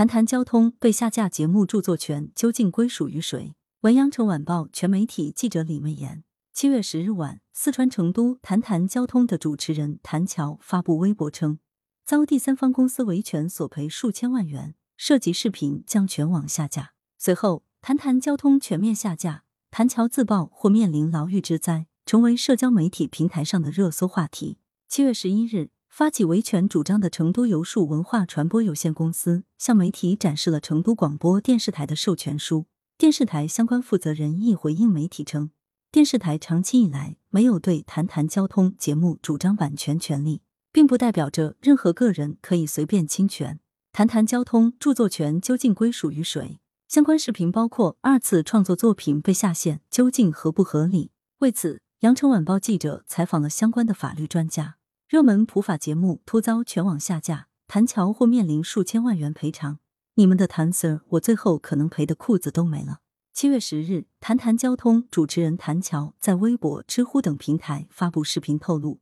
谈谈交通被下架节目著作权究竟归属于谁？文阳城晚报全媒体记者李媚妍。七月十日晚，四川成都谈谈交通的主持人谭乔发布微博称，遭第三方公司维权索赔数千万元，涉及视频将全网下架。随后，谈谈交通全面下架，谭乔自曝或面临牢狱之灾，成为社交媒体平台上的热搜话题。七月十一日。发起维权主张的成都游树文化传播有限公司向媒体展示了成都广播电视台的授权书。电视台相关负责人亦回应媒体称，电视台长期以来没有对谈谈交通节目主张版权权利，并不代表着任何个人可以随便侵权。谈谈交通著作权究竟归属于谁？相关视频包括二次创作作品被下线，究竟合不合理？为此，羊城晚报记者采访了相关的法律专家。热门普法节目突遭全网下架，谭乔或面临数千万元赔偿。你们的谭 Sir，我最后可能赔的裤子都没了。七月十日，谈谈交通主持人谭乔在微博、知乎等平台发布视频透露，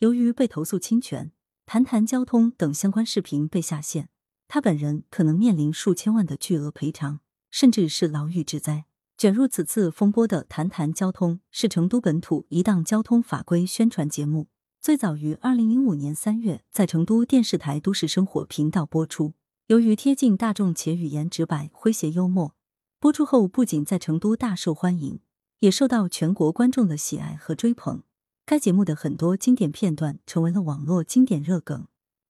由于被投诉侵权，谈谈交通等相关视频被下线，他本人可能面临数千万的巨额赔偿，甚至是牢狱之灾。卷入此次风波的谈谈交通是成都本土一档交通法规宣传节目。最早于二零零五年三月在成都电视台都市生活频道播出。由于贴近大众且语言直白、诙谐幽默，播出后不仅在成都大受欢迎，也受到全国观众的喜爱和追捧。该节目的很多经典片段成为了网络经典热梗，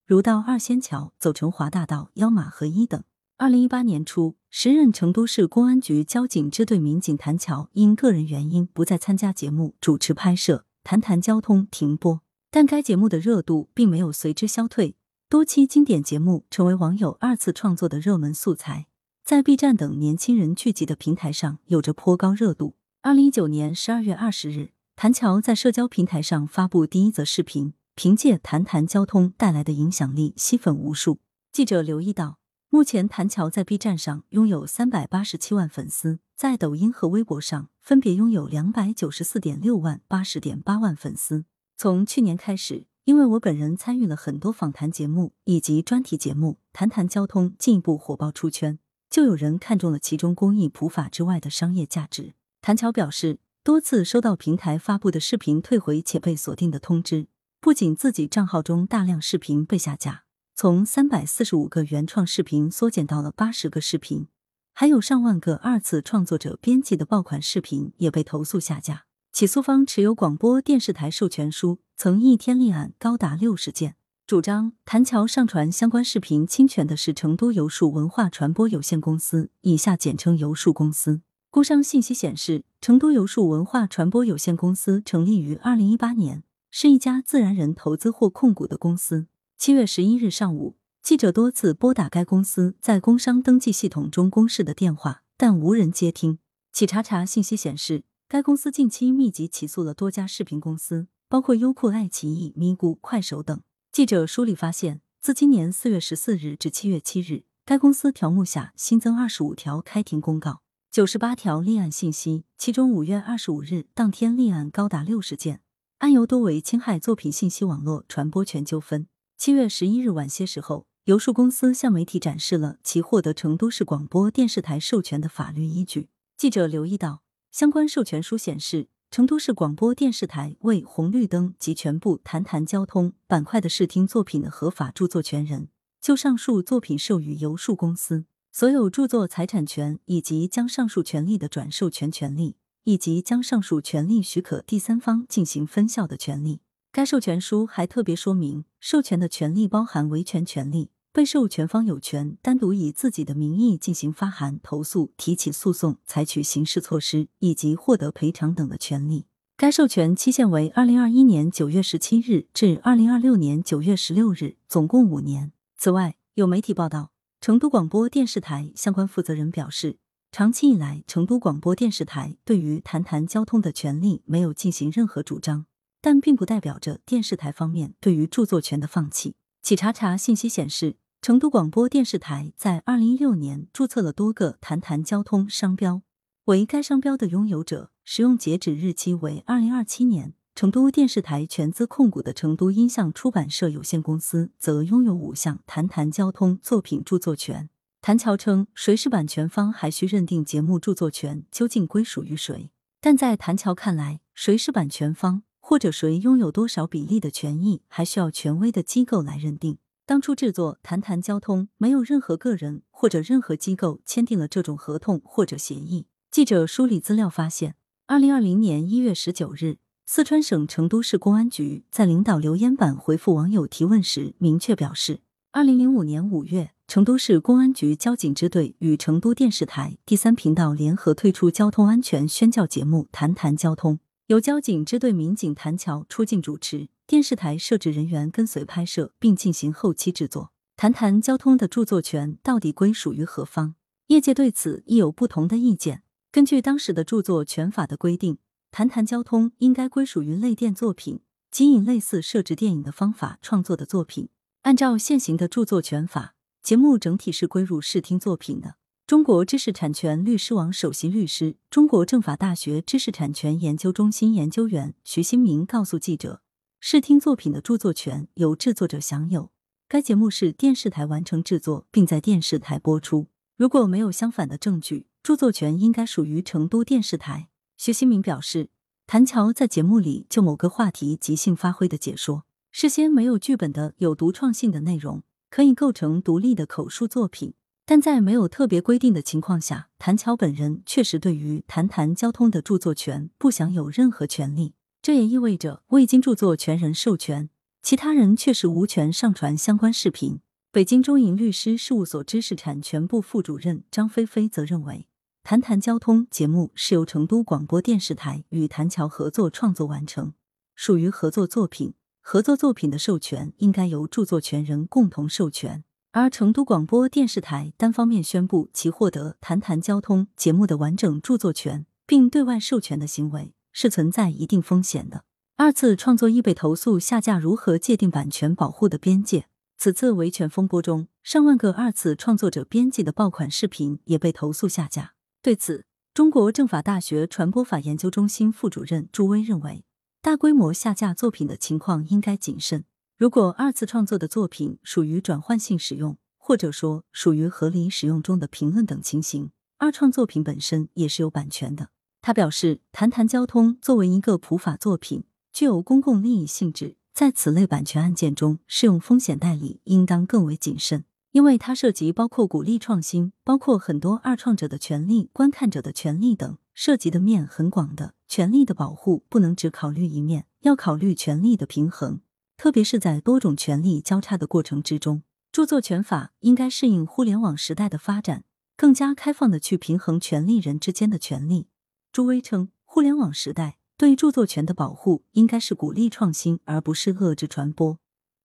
如到二仙桥、走成华大道、腰马合一等。二零一八年初，时任成都市公安局交警支队民警谭乔因个人原因不再参加节目主持拍摄，谈谈交通停播。但该节目的热度并没有随之消退，多期经典节目成为网友二次创作的热门素材，在 B 站等年轻人聚集的平台上有着颇高热度。二零一九年十二月二十日，谭乔在社交平台上发布第一则视频，凭借谈谈交通带来的影响力吸粉无数。记者留意到，目前谭乔在 B 站上拥有三百八十七万粉丝，在抖音和微博上分别拥有两百九十四点六万、八十点八万粉丝。从去年开始，因为我本人参与了很多访谈节目以及专题节目，谈谈交通进一步火爆出圈，就有人看中了其中公益普法之外的商业价值。谭乔表示，多次收到平台发布的视频退回且被锁定的通知，不仅自己账号中大量视频被下架，从三百四十五个原创视频缩减到了八十个视频，还有上万个二次创作者编辑的爆款视频也被投诉下架。起诉方持有广播电视台授权书，曾一天立案高达六十件，主张谭乔上传相关视频侵权的是成都游树文化传播有限公司（以下简称游树公司）。工商信息显示，成都游树文化传播有限公司成立于二零一八年，是一家自然人投资或控股的公司。七月十一日上午，记者多次拨打该公司在工商登记系统中公示的电话，但无人接听。企查查信息显示。该公司近期密集起诉了多家视频公司，包括优酷、爱奇艺、咪咕、快手等。记者梳理发现，自今年四月十四日至七月七日，该公司条目下新增二十五条开庭公告，九十八条立案信息，其中五月二十五日当天立案高达六十件，案由多为侵害作品信息网络传播权纠纷。七月十一日晚些时候，游树公司向媒体展示了其获得成都市广播电视台授权的法律依据。记者留意到。相关授权书显示，成都市广播电视台为红绿灯及全部谈谈交通板块的视听作品的合法著作权人，就上述作品授予游树公司所有著作财产权以及将上述权利的转授权权利，以及将上述权利许可第三方进行分效的权利。该授权书还特别说明，授权的权利包含维权权利。被授权方有权单独以自己的名义进行发函、投诉、提起诉讼、采取刑事措施以及获得赔偿等的权利。该授权期限为二零二一年九月十七日至二零二六年九月十六日，总共五年。此外，有媒体报道，成都广播电视台相关负责人表示，长期以来，成都广播电视台对于谈谈交通的权利没有进行任何主张，但并不代表着电视台方面对于著作权的放弃。企查查信息显示。成都广播电视台在二零一六年注册了多个“谈谈交通”商标，为该商标的拥有者，使用截止日期为二零二七年。成都电视台全资控股的成都音像出版社有限公司则拥有五项“谈谈交通”作品著作权。谭乔称，谁是版权方还需认定节目著作权究竟归属于谁。但在谭乔看来，谁是版权方或者谁拥有多少比例的权益，还需要权威的机构来认定。当初制作《谈谈交通》，没有任何个人或者任何机构签订了这种合同或者协议。记者梳理资料发现，二零二零年一月十九日，四川省成都市公安局在领导留言板回复网友提问时，明确表示，二零零五年五月，成都市公安局交警支队与成都电视台第三频道联合推出交通安全宣教节目《谈谈交通》，由交警支队民警谭乔出镜主持。电视台摄制人员跟随拍摄，并进行后期制作。谈谈交通的著作权到底归属于何方？业界对此亦有不同的意见。根据当时的著作权法的规定，谈谈交通应该归属于类电作品，即以类似摄制电影的方法创作的作品。按照现行的著作权法，节目整体是归入视听作品的。中国知识产权律师网首席律师、中国政法大学知识产权研究中心研究员徐新明告诉记者。视听作品的著作权由制作者享有。该节目是电视台完成制作并在电视台播出。如果没有相反的证据，著作权应该属于成都电视台。徐新明表示，谭乔在节目里就某个话题即兴发挥的解说，事先没有剧本的有独创性的内容，可以构成独立的口述作品。但在没有特别规定的情况下，谭乔本人确实对于谈谈交通的著作权不享有任何权利。这也意味着未经著作权人授权，其他人确实无权上传相关视频。北京中银律师事务所知识产权部副主任张菲菲则认为，《谈谈交通》节目是由成都广播电视台与谭桥合作创作完成，属于合作作品。合作作品的授权应该由著作权人共同授权，而成都广播电视台单方面宣布其获得《谈谈交通》节目的完整著作权，并对外授权的行为。是存在一定风险的。二次创作易被投诉下架，如何界定版权保护的边界？此次维权风波中，上万个二次创作者编辑的爆款视频也被投诉下架。对此，中国政法大学传播法研究中心副主任朱威认为，大规模下架作品的情况应该谨慎。如果二次创作的作品属于转换性使用，或者说属于合理使用中的评论等情形，二创作品本身也是有版权的。他表示，《谈谈交通》作为一个普法作品，具有公共利益性质，在此类版权案件中适用风险代理应当更为谨慎，因为它涉及包括鼓励创新，包括很多二创者的权利、观看者的权利等，涉及的面很广的。权利的保护不能只考虑一面，要考虑权利的平衡，特别是在多种权利交叉的过程之中，著作权法应该适应互联网时代的发展，更加开放的去平衡权利人之间的权利。朱威称，互联网时代对著作权的保护应该是鼓励创新，而不是遏制传播。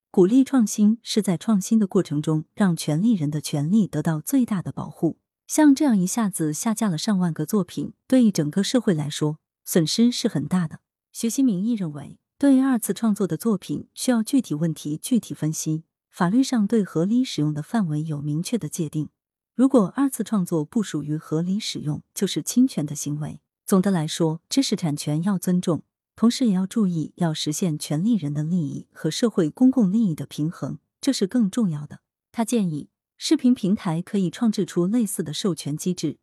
鼓励创新是在创新的过程中，让权利人的权利得到最大的保护。像这样一下子下架了上万个作品，对整个社会来说损失是很大的。学习民意认为，对二次创作的作品需要具体问题具体分析，法律上对合理使用的范围有明确的界定。如果二次创作不属于合理使用，就是侵权的行为。总的来说，知识产权要尊重，同时也要注意要实现权利人的利益和社会公共利益的平衡，这是更重要的。他建议，视频平台可以创制出类似的授权机制，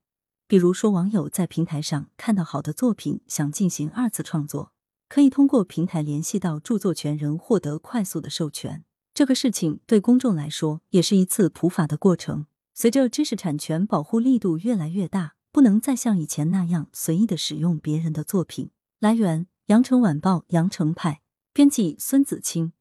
比如说网友在平台上看到好的作品，想进行二次创作，可以通过平台联系到著作权人，获得快速的授权。这个事情对公众来说也是一次普法的过程。随着知识产权保护力度越来越大。不能再像以前那样随意的使用别人的作品。来源：羊城晚报羊城派，编辑孙子清。